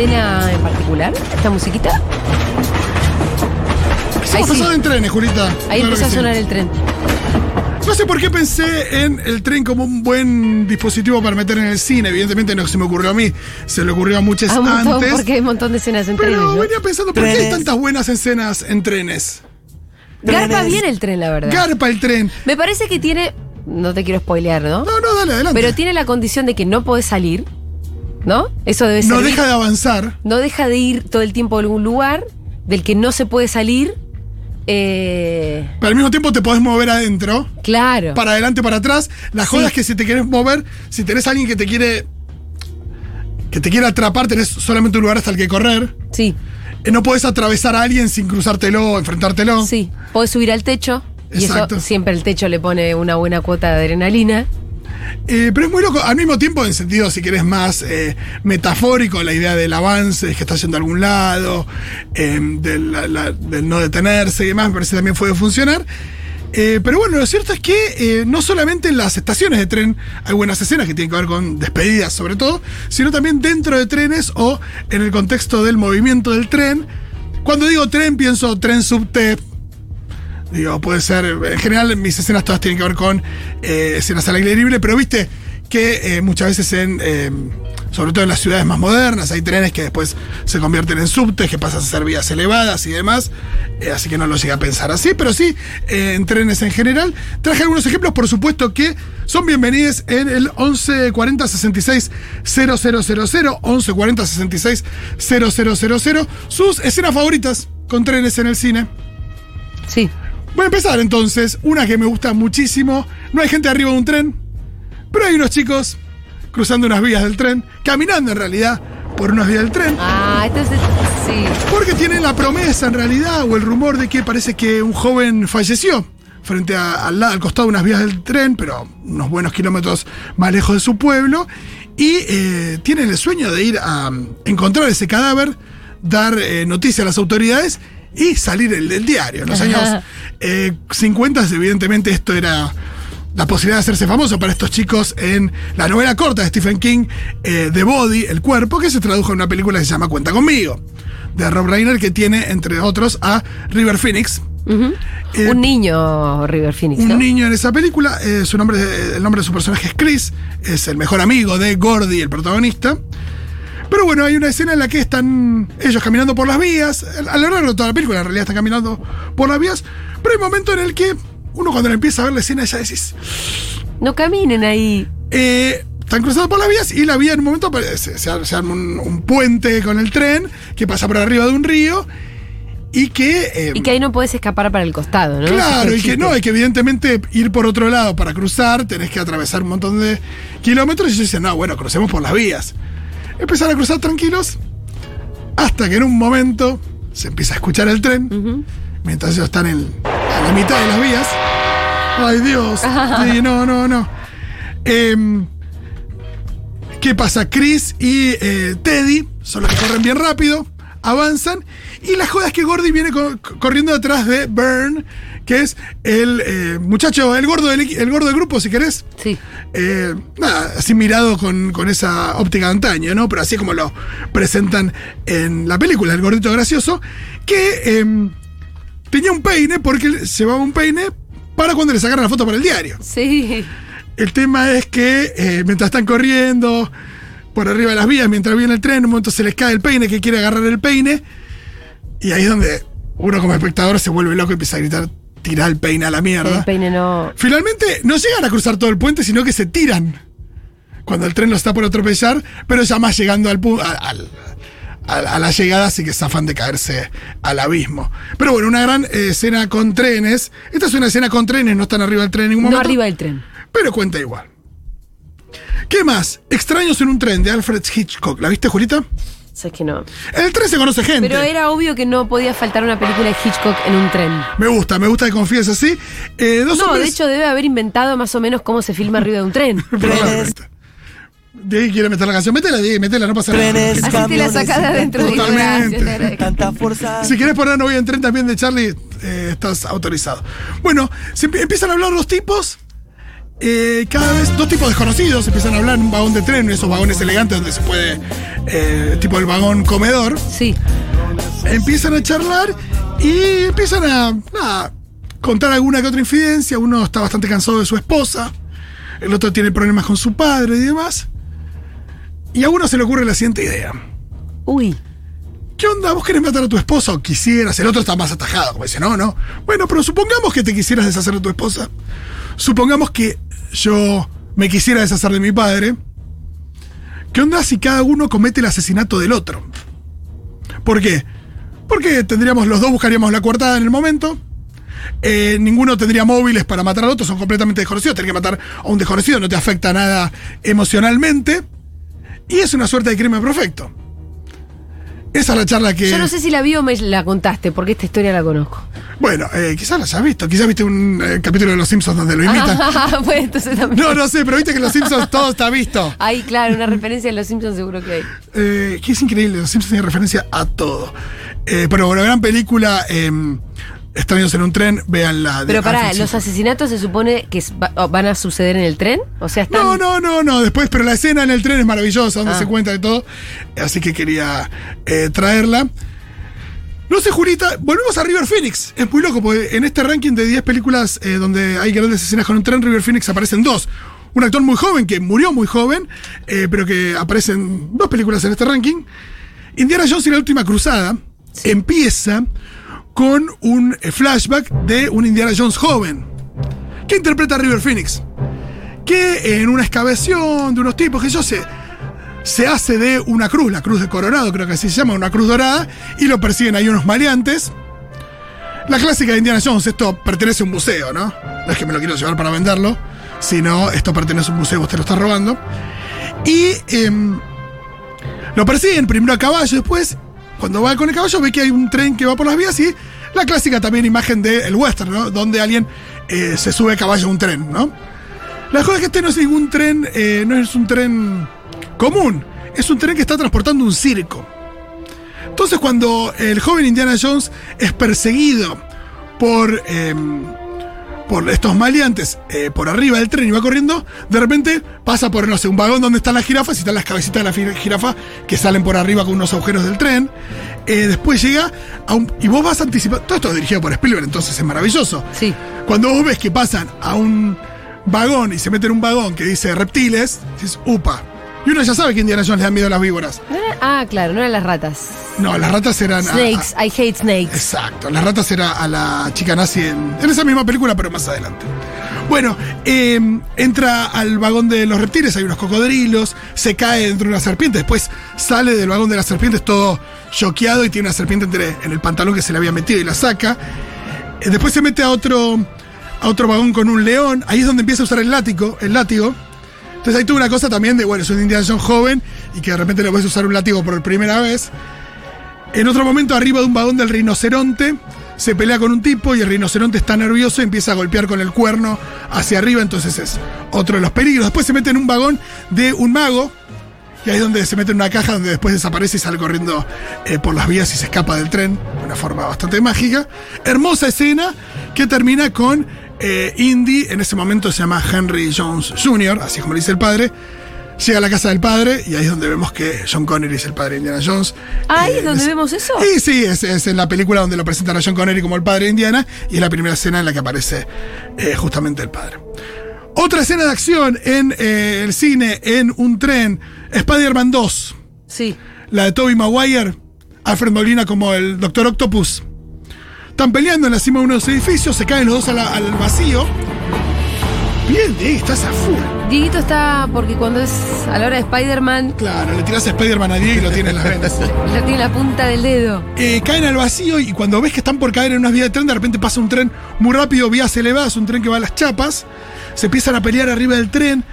escena en particular? ¿Esta musiquita? Ahí sí. en trenes, Julita. Ahí Claro empezó a sí. sonar el tren. No sé por qué pensé en el tren como un buen dispositivo para meter en el cine. Evidentemente no se me ocurrió a mí, se le ocurrió a muchas Ah, un montón, antes. porque hay un montón de escenas en trenes, Pero ¿no? venía pensando, ¿por qué hay tantas buenas escenas en trenes? Garpa Trenes. bien el tren, la verdad. Garpa el tren. Me parece que tiene. No te quiero spoilear, ¿no? No, no, dale, adelante. Pero tiene la condición de que no podés salir, ¿no? Eso debe ser. no deja de avanzar. no deja de ir todo el tiempo a algún lugar del que no se puede salir. Eh, Pero al mismo tiempo te podés mover adentro. claro. Para adelante, para atrás. La joda Sí. es que si te quieres mover, si tenés a alguien que te quiere. que te quiere atrapar, tenés solamente un lugar hasta el que correr. Sí, Eh, No podés atravesar a alguien sin cruzártelo o enfrentártelo. sí. Podés subir al techo. Y Exacto. eso siempre el techo le pone una buena cuota de adrenalina. Eh, pero es muy loco, al mismo tiempo, en sentido, si querés, más eh, metafórico, la idea del avance, que está a algún lado, eh, del, del no detenerse y demás, me parece que también puede funcionar. Eh, pero bueno, lo cierto es que no solamente en las estaciones de tren hay buenas escenas que tienen que ver con despedidas, sobre todo, sino también dentro de trenes o en el contexto del movimiento del tren. Cuando digo tren, pienso tren subte, Digo, puede ser. En general, mis escenas todas tienen que ver con eh, escenas al aire libre, pero viste que eh, muchas veces en. eh, sobre todo en las ciudades más modernas, hay trenes que después se convierten en subtes, que pasan a ser vías elevadas y demás. eh, así que no lo llegué a pensar así, pero sí en trenes en general. Traje algunos ejemplos, por supuesto, que son bienvenidos en el 1140 66 000, 1140 66 000, sus escenas favoritas con trenes en el cine. Sí. Voy a empezar entonces. Una que me gusta muchísimo. No hay gente arriba de un tren, pero hay unos chicos cruzando unas vías del tren, caminando en realidad por unas vías del tren. Ah, entonces. Sí. Porque tienen la promesa en realidad o el rumor de que parece que un joven falleció frente a- al, al costado de unas vías del tren, pero unos buenos kilómetros más lejos de su pueblo. Y eh, tienen el sueño de ir a mm, encontrar ese cadáver, dar eh, noticia a las autoridades y salir el del diario. En los años eh, 50, evidentemente, esto era la posibilidad de hacerse famoso para estos chicos en la novela corta de Stephen King, eh, The Body, El Cuerpo, que se tradujo en una película que se llama Cuenta conmigo, de Rob Reiner, que tiene, entre otros, a River Phoenix. Eh, un niño River Phoenix, un ¿no? niño en esa película, eh, su nombre, el nombre de su personaje es Chris, es el mejor amigo de Gordy, el protagonista. Pero bueno, hay una escena en la que están ellos caminando por las vías, a lo largo de toda la película en realidad están caminando por las vías, pero hay un momento en el que uno cuando empieza a ver la escena ya decís, No caminen ahí. eh, están cruzando por las vías y la vía en un momento aparece- se, se arma un, un puente con el tren que pasa por arriba de un río y que... eh, Y que ahí no podés escapar para el costado, ¿no? Claro, y que no, hay que evidentemente ir por otro lado para cruzar, tenés que atravesar un montón de kilómetros y ellos dicen, no, bueno, crucemos por las vías. Empezaron a cruzar tranquilos hasta que en un momento se empieza a escuchar el tren, mientras ellos están en, a la mitad de las vías. Ay Dios, sí, no, no, no. Em, ¿Qué pasa? Chris y eh, Teddy son los que corren bien rápido, avanzan, y la joda es que Gordy viene co- corriendo detrás de Burn, que es el eh, muchacho, el gordo, del, el gordo del grupo, si querés. Sí. Eh, nada, así mirado con, con esa óptica de antaño, ¿no? Pero así como lo presentan en la película, el gordito gracioso, que em, tenía un peine porque él llevaba un peine para cuando le sacaran la foto para el diario. Sí. El tema es que eh, mientras están corriendo por arriba de las vías, mientras viene el tren, en un momento se les cae el peine, que quiere agarrar el peine. Y ahí es donde uno como espectador se vuelve loco y empieza a gritar, tira el peine a la mierda. El peine no. Finalmente no llegan a cruzar todo el puente, sino que se tiran cuando el tren los está por atropellar, pero ya más llegando al, al- a- la llegada, así que zafan de caerse al abismo. Pero bueno, una gran eh, escena con trenes. Esta es una escena con trenes, no están arriba del tren en ningún No momento. arriba del tren. Pero cuenta igual. ¿Qué más? Extraños en un tren de Alfred Hitchcock. ¿La viste, Julita? Sabes que no. En el tren se conoce gente. Pero era obvio que no podía faltar una película de Hitchcock en un tren. Me gusta, me gusta que confíes así. Eh, dos No, de hecho debe haber inventado más o menos cómo se filma arriba de un tren. De ahí quiere meter la canción. Métela, Diego, métela, no pasa Trenes, nada. Así te la sacás de adentro de Totalmente. Tanta fuerza. Si querés poner No voy en tren también de Charlie, eh, estás autorizado. Bueno, se empiezan a hablar los tipos eh, cada vez dos tipos desconocidos empiezan a hablar en un vagón de tren, esos vagones elegantes donde se puede, eh, tipo el vagón comedor. Sí. Empiezan a charlar y empiezan a, nada, contar alguna que otra infidencia. Uno está bastante cansado de su esposa, el otro tiene problemas con su padre y demás. Y a uno se le ocurre la siguiente idea. Uy. ¿Qué onda? ¿Vos querés matar a tu esposa o quisieras? El otro está más atajado, como dice, no, no. Bueno, pero supongamos que te quisieras deshacer de tu esposa. Supongamos que yo me quisiera deshacer de mi padre. ¿Qué onda si cada uno comete el asesinato del otro? ¿Por qué? Porque tendríamos, los dos buscaríamos la coartada en el momento. Eh, ninguno tendría móviles para matar al otro, son completamente desconocidos. Tener que matar a un desconocido no te afecta nada emocionalmente. Y es una suerte de crimen perfecto. Esa es la charla que. Yo no sé si la vi o me la contaste, porque esta historia la conozco. Bueno, eh, quizás la hayas visto. Quizás viste un eh, capítulo de Los Simpsons donde lo imitan. Ah, bueno, entonces también. No, no sé, pero viste que en Los Simpsons todo está visto. Ahí, claro, una referencia a los Simpsons seguro que hay. Eh, que es increíble, Los Simpsons tienen referencia a todo. Eh, pero bueno, gran película. Extraños en un tren, véanla. de Pero pará, ¿los asesinatos se supone que va- van a suceder en el tren? O sea, están... No, no, no, no. Después, pero la escena en el tren es maravillosa, donde Ah. se cuenta de todo. Así que quería eh, traerla. No sé, Julita, volvemos a River Phoenix. Es muy loco, porque en este ranking de 10 películas eh, donde hay grandes escenas con un tren, River Phoenix aparecen dos. Un actor muy joven, que murió muy joven, eh, pero que aparecen dos películas en este ranking. Indiana Jones y la última cruzada empieza con un eh, flashback de un Indiana Jones joven. que interpreta a River Phoenix? Que en una excavación de unos tipos que yo sé, se hace de una cruz, la cruz de Coronado, creo que así se llama, una cruz dorada, y lo persiguen ahí unos maleantes. La clásica de Indiana Jones, esto pertenece a un museo, ¿no? No es que me lo quiero llevar para venderlo, sino esto pertenece a un museo, usted lo está robando. Y em, lo persiguen primero a caballo, después, cuando va con el caballo, ve que hay un tren que va por las vías y la clásica también imagen del western, ¿no? Donde alguien eh, se sube a caballo a un tren, ¿no? La cosa es que este no es ningún tren, eh, no es un tren común, es un tren que está transportando un circo. Entonces cuando el joven Indiana Jones es perseguido por, eh, por estos maleantes eh, por arriba del tren y va corriendo, de repente pasa por, no sé, un vagón donde están las jirafas y están las cabecitas de la jirafa que salen por arriba con unos agujeros del tren. Eh, después llega a un... Y vos vas anticipando... Todo esto es dirigido por Spielberg, entonces es maravilloso. Sí. Cuando vos ves que pasan a un vagón y se meten en un vagón que dice reptiles, dices, upa. Y uno ya sabe que a Indiana Jones le dan miedo a las víboras. ¿No era- Ah, claro, no eran las ratas. No, las ratas eran. a- Snakes, I hate a- snakes. exacto, las ratas era a la chica nazi en, en esa misma película, pero más adelante. Bueno, eh, entra al vagón de los reptiles, hay unos cocodrilos, se cae dentro de una serpiente, después sale del vagón de las serpientes todo choqueado y tiene una serpiente entre, en el pantalón que se le había metido y la saca. Eh, después se mete a otro, a otro vagón con un león, ahí es donde empieza a usar el látigo, el látigo. Entonces ahí tuvo una cosa también de, bueno, es un Indiana Jones joven y que de repente le puedes usar un látigo por primera vez. En otro momento, arriba de un vagón del rinoceronte, se pelea con un tipo y el rinoceronte está nervioso y empieza a golpear con el cuerno hacia arriba, entonces es otro de los peligros. Después se mete en un vagón de un mago, y ahí es donde se mete en una caja donde después desaparece y sale corriendo eh, por las vías y se escapa del tren de una forma bastante mágica. Hermosa escena que termina con eh, Indy, en ese momento se llama Henry Jones Jr., así como le dice el padre. Llega a la casa del padre y ahí es donde vemos que John Connery es el padre de Indiana Jones. Ah, ¿ahí Eh, es donde es- vemos eso? Sí, sí, es, es en la película donde lo presentan a John Connery como el padre de Indiana y es la primera escena en la que aparece eh, justamente el padre. Otra escena de acción en eh, el cine, en un tren, Spider-Man 2, Sí. la de Tobey Maguire, Alfred Molina como el Doctor Octopus. Están peleando en la cima de unos edificios, se caen los dos la- al vacío. Bien, Diego, estás a full. Dieguito está porque cuando es a la hora de Spider-Man, Claro, le tirás a Spider-Man a Diego y lo tiene en las ventas. ya tiene la punta del dedo. Eh, caen al vacío y cuando ves que están por caer en unas vías de tren, de repente pasa un tren muy rápido, vías elevadas, un tren que va a las chapas. Se empiezan a pelear arriba del tren.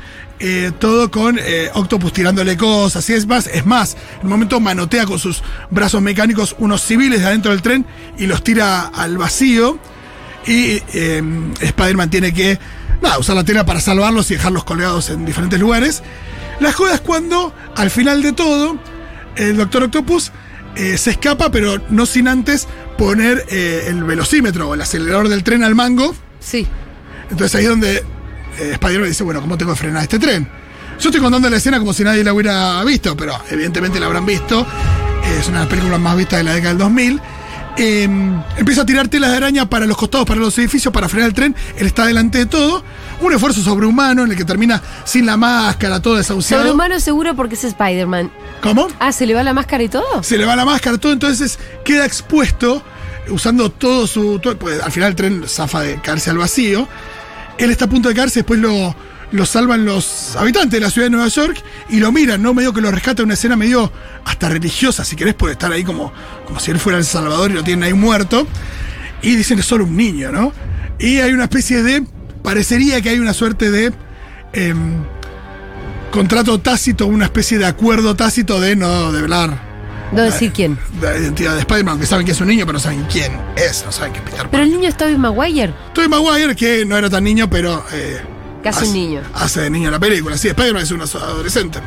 Eh, todo con eh, Octopus tirándole cosas. Y es más, es más, en un momento manotea con sus brazos mecánicos unos civiles de adentro del tren y los tira al vacío. Y eh, Spider-Man tiene que nada, usar la tela para salvarlos y dejarlos colgados en diferentes lugares. La joda es cuando, al final de todo, el Doctor Octopus eh, se escapa, pero no sin antes poner eh, el velocímetro o el acelerador del tren al mango. Sí. Entonces ahí es donde Spider-Man dice, bueno, ¿cómo tengo que frenar este tren? Yo estoy contando la escena como si nadie la hubiera visto, pero evidentemente la habrán visto. Eh, es una de las películas más vistas de la década del 2000. Eh, empieza a tirar telas de araña para los costados, para los edificios, para frenar el tren. Él está delante de todo. Un esfuerzo sobrehumano en el que termina sin la máscara, todo desahuciado. Sobrehumano seguro porque es Spider-Man. ¿Cómo? Ah, ¿se le va la máscara y todo? Se le va la máscara, todo. Entonces queda expuesto, usando todo su. todo- pues, al final el tren zafa de caerse al vacío. Él está a punto de caerse, después lo, lo salvan los habitantes de la ciudad de Nueva York y lo miran, ¿no? Medio que lo rescata una escena medio hasta religiosa, si querés, puede estar ahí como, como si él fuera el Salvador y lo tienen ahí muerto. Y dicen es solo un niño, ¿no? Y hay una especie de. Parecería que hay una suerte de. em, contrato tácito, una especie de acuerdo tácito de no develar No decir quién. la identidad de Spider-Man, que saben que es un niño, pero no saben quién es, no saben que es Peter Pero el niño es Tobey Maguire. Tobey Maguire, que no era tan niño, pero. eh, Casi hace- un niño. Hace de niño la película. Sí, Spider-Man es un adolescente.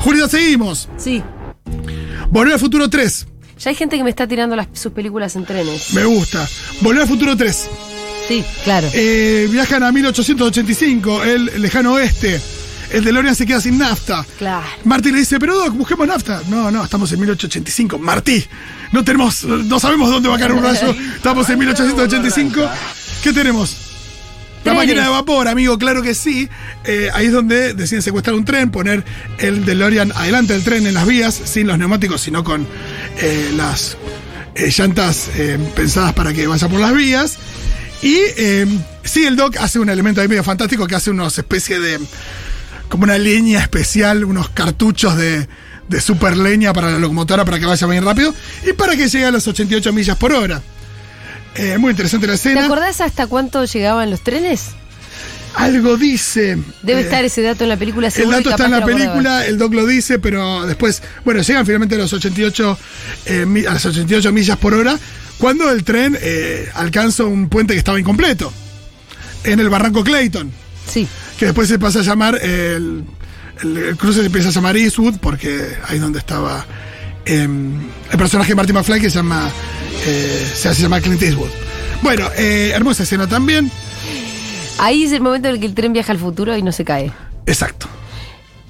Julia, seguimos. Sí. Volver al futuro 3. Ya hay gente que me está tirando las- sus películas en trenes. Me gusta. Volver al futuro 3. Sí, claro. Eh, viajan a 1885, el lejano oeste. El DeLorean se queda sin nafta. Claro. Marty le dice, pero Doc, busquemos nafta. No, no, estamos en 1885. Marty, no tenemos, no sabemos dónde va a caer un rayo. Estamos en 1885. ¿Qué tenemos? La Trenes. máquina de vapor, amigo, claro que sí. Eh, ahí es donde deciden secuestrar un tren, poner el DeLorean adelante del tren en las vías, sin los neumáticos, sino con eh, las eh, llantas pensadas para que vaya por las vías. Y sí, el Doc hace un elemento ahí medio fantástico que hace unos especie de. Como una leña especial, unos cartuchos de, de super leña para la locomotora para que vaya bien rápido y para que llegue a las 88 millas por hora. Eh, muy interesante la ¿Te escena. acordás hasta cuánto llegaban los trenes? Algo dice. Debe eh, estar ese dato en la película. El dato está en la te película, el doc lo dice, pero después, bueno, llegan finalmente a los 88, eh, a las 88 millas por hora, cuando el tren eh, alcanza un puente que estaba incompleto, en el barranco Clayton, Sí. Que después se pasa a llamar, el, el- el cruce se empieza a llamar Eastwood, porque ahí es donde estaba em, el personaje de Marty McFly que se llama, eh, se hace llamar Clint Eastwood. Bueno, eh, hermosa escena también, Ahí es el momento en el que el tren viaja al futuro y no se cae. exacto.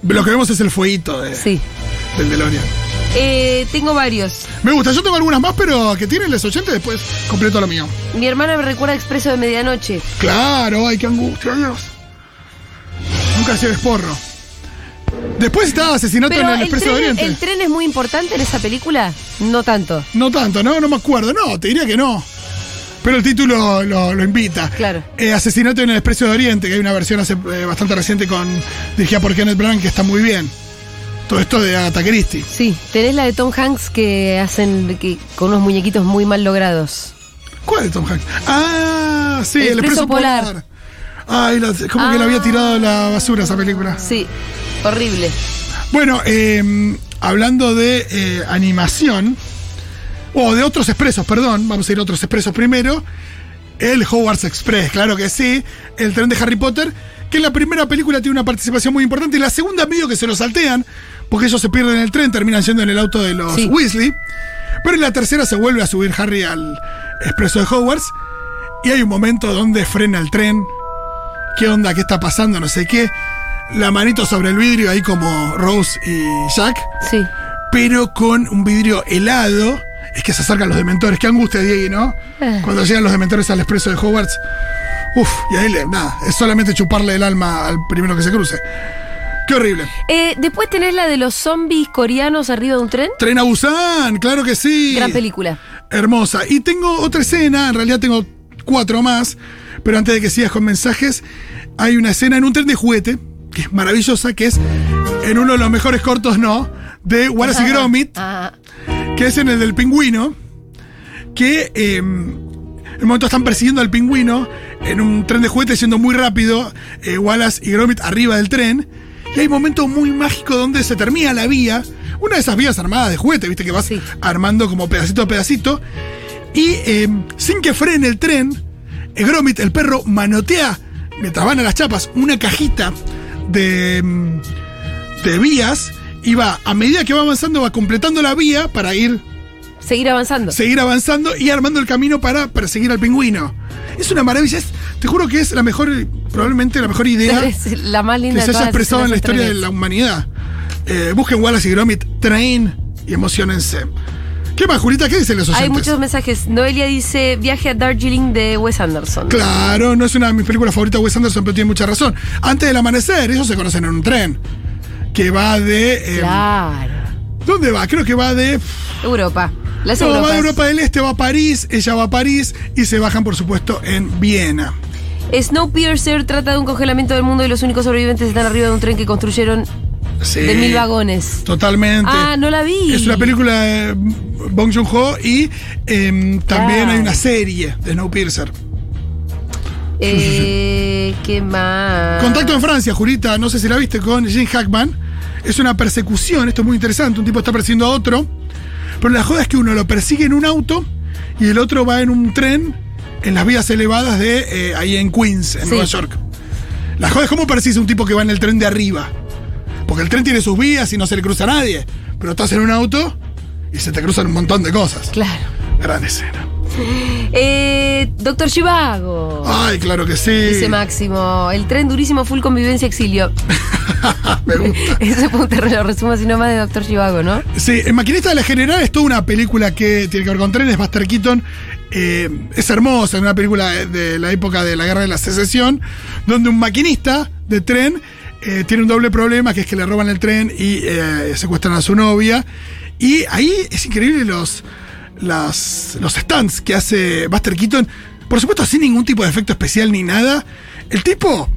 Lo que vemos es el fueguito de- Sí. del DeLorean. Eh, tengo varios. Me gusta, yo tengo algunas más, pero que tienen los 80 después completo lo mío. Mi hermana me recuerda Expreso de Medianoche. Claro, ay, qué angustia, Dios. Nunca se desporro. Después está Asesinato Pero en el Expreso de tren, Oriente. el tren es muy importante en esa película. No tanto. No tanto, ¿no? No me acuerdo. No, te diría que no. Pero el título lo, lo invita. Claro. Eh, Asesinato en el Expreso de Oriente, que hay una versión hace, eh, bastante reciente con dirigida por Kenneth Branagh que está muy bien. Todo esto de Agatha Christie. Sí, tenés la de Tom Hanks que hacen que, con unos muñequitos muy mal logrados. ¿Cuál de Tom Hanks? Ah, sí, El el Expreso Expreso Polar. Polar. Ay, la- como que la había Ah. tirado a la basura esa película. Sí, horrible. Bueno, eh, hablando de eh, animación, o de otros expresos, perdón, vamos a ir a otros expresos primero. El Hogwarts Express, claro que sí. El tren de Harry Potter, que en la primera película tiene una participación muy importante y la segunda medio que se lo saltean, porque ellos se pierden el tren, terminan yendo en el auto de los Sí. Weasley. Pero en la tercera se vuelve a subir Harry al expreso de Hogwarts y hay un momento donde frena el tren. ¿Qué onda? ¿Qué está pasando? No sé qué. La manito sobre el vidrio, ahí como Rose y Jack, Sí. pero con un vidrio helado. Es que se acercan los dementores. Qué angustia, Diego, ¿no? Ah. Cuando llegan los dementores al expreso de Hogwarts. Uf, y ahí le, nada, es solamente chuparle el alma al primero que se cruce. Qué horrible. Eh, después tenés la de los zombies coreanos arriba de un tren. Tren a Busan, claro que sí. Gran película. Hermosa. Y tengo otra escena, en realidad tengo cuatro más, pero antes de que sigas con mensajes, hay una escena en un tren de juguete, que es maravillosa, que es en uno de los mejores cortos, ¿no? De Wallace y Gromit, que es en el del pingüino, que eh, en un momento están persiguiendo al pingüino en un tren de juguete yendo muy rápido, eh, Wallace y Gromit arriba del tren, y hay un momento muy mágico donde se termina la vía, una de esas vías armadas de juguete, viste que vas Sí. armando como pedacito a pedacito, y eh, sin que frene el tren, Gromit, el perro, manotea, mientras van a las chapas, una cajita de, mm, de vías, y va, a medida que va avanzando, va completando la vía para ir Seguir avanzando. seguir avanzando y armando el camino para perseguir al pingüino. Es una maravilla, es- te juro que es la mejor, probablemente la mejor idea Es la más que linda se de haya expresado en la historia de la humanidad. Eh, busquen Wallace y Gromit, Train y emocionense. ¿Qué más, Julita? ¿Qué dicen los oyentes? Hay muchos mensajes. Noelia dice Viaje a Darjeeling de Wes Anderson. Claro, no es una de mis películas favoritas de Wes Anderson, pero tiene mucha razón. Antes del amanecer, ellos se conocen en un tren. Que va de. eh, Claro. ¿Dónde va? Creo que va de. Europa. Las No, va Europas. de Europa del Este, va a París, ella va a París y se bajan, por supuesto, en Viena. Snowpiercer trata de un congelamiento del mundo y los únicos sobrevivientes están arriba de un tren que construyeron Sí, de mil vagones. Totalmente. Ah, no la vi. Es una película de Bong Joon-ho y em, también Claro. hay una serie de Snowpiercer. Eh, ¿Qué más? Contacto en Francia, Jurita, no sé si la viste, con Jim Hackman. Es una persecución, esto es muy interesante. Un tipo está persiguiendo a otro, pero la joda es que uno lo persigue en un auto y el otro va en un tren en las vías elevadas de eh, ahí en Queens, en Sí. Nueva York. La joda es cómo persigues a un tipo que va en el tren de arriba. Porque el tren tiene sus vías y no se le cruza a nadie. Pero estás en un auto y se te cruzan un montón de cosas. Claro. Gran escena. Eh, Doctor Chivago. Ay, claro que sí. Dice Máximo. El tren durísimo, full convivencia, exilio. Me gusta. Ese punto lo resumo así nomás de Doctor Chivago, ¿no? Sí, El Maquinista de la General es toda una película que tiene que ver con trenes. Buster Keaton eh, es hermosa, es una película de la época de la Guerra de la Secesión, donde un maquinista de tren eh, tiene un doble problema, que es que le roban el tren y eh, secuestran a su novia. Y ahí es increíble los, las, los stunts que hace Buster Keaton. Por supuesto, sin ningún tipo de efecto especial ni nada. El tipo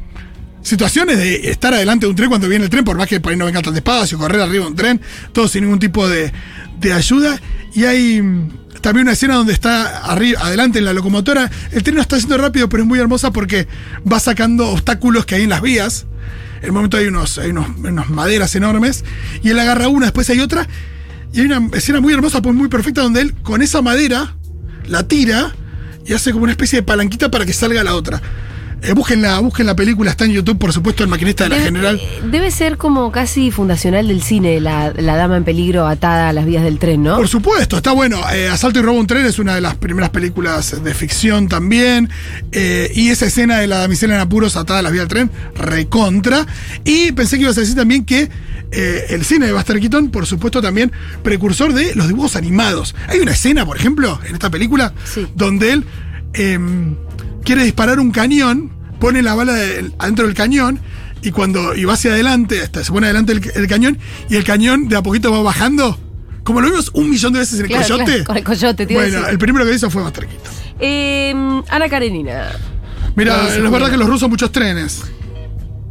situaciones de estar adelante de un tren cuando viene el tren, por más que por ahí no venga tan despacio, correr arriba de un tren, todo sin ningún tipo de, de ayuda. Y hay mm, también una escena donde está arriba, adelante en la locomotora. El tren no está yendo rápido, pero es muy hermosa porque va sacando obstáculos que hay en las vías. En el momento hay unos, hay unos, unas maderas enormes y él agarra una, después hay otra. Y hay una escena muy hermosa, pues muy perfecta, donde él con esa madera la tira y hace como una especie de palanquita para que salga la otra. Eh, busquen, la, busquen la película, está en YouTube, por supuesto, el maquinista de la Debe, general. eh, debe ser como casi fundacional del cine, la, la dama en peligro atada a las vías del tren, ¿no? Por supuesto, está bueno. Eh, Asalto y robo a un tren es una de las primeras películas de ficción también. Eh, y esa escena de la damisela en apuros atada a las vías del tren, recontra. Y pensé que ibas a decir también que el cine de Buster Keaton, por supuesto, también precursor de los dibujos animados. Hay una escena, por ejemplo, en esta película, Sí. donde él em, quiere disparar un cañón, pone la bala del- adentro del cañón. Y cuando y va hacia adelante, hasta se pone adelante el, el cañón, y el cañón de a poquito va bajando. Como lo vimos un millón de veces en el Claro, coyote. claro, con el coyote, a Bueno, el primero que hizo fue Buster Keaton. Eh, Ana Karenina. Mira, es verdad que los rusos muchos trenes.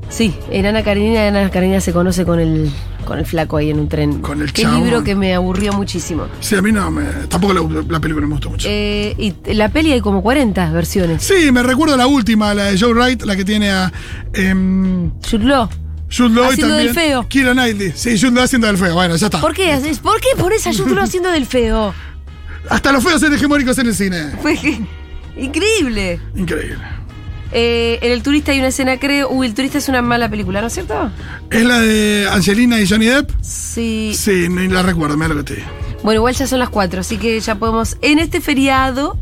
Sí, en Ana Karenina, Ana Karenina se conoce con el, con el flaco ahí en un tren. Con el Qué chabón. libro que me aburrió muchísimo. Sí, a mí no me. Tampoco la, la película me gustó mucho. Eh, y la peli hay como 40 versiones. Sí, me recuerdo la última, la de Joe Wright, la que tiene a. em, Jude Law. Jude Law y Haciendo también. del feo. Keira Knightley. Sí, Jude Law haciendo del feo. Bueno, ya está. ¿Por qué haces? ¿Por qué pones a Jude Law haciendo del feo? Hasta los feos son hegemónicos en el cine. Increíble. Increíble. Eh, en El Turista hay una escena, creo. Uy, El Turista es una mala película, ¿no es cierto? ¿Es la de Angelina y Johnny Depp? Sí. Sí, ni la recuerdo, mira lo que te digo. Bueno, igual ya son las 4, así que ya podemos, en este feriado,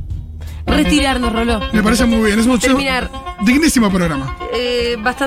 retirarnos, Roló. Me parece muy bien. Es un Terminar. dignísimo programa. Eh, bastante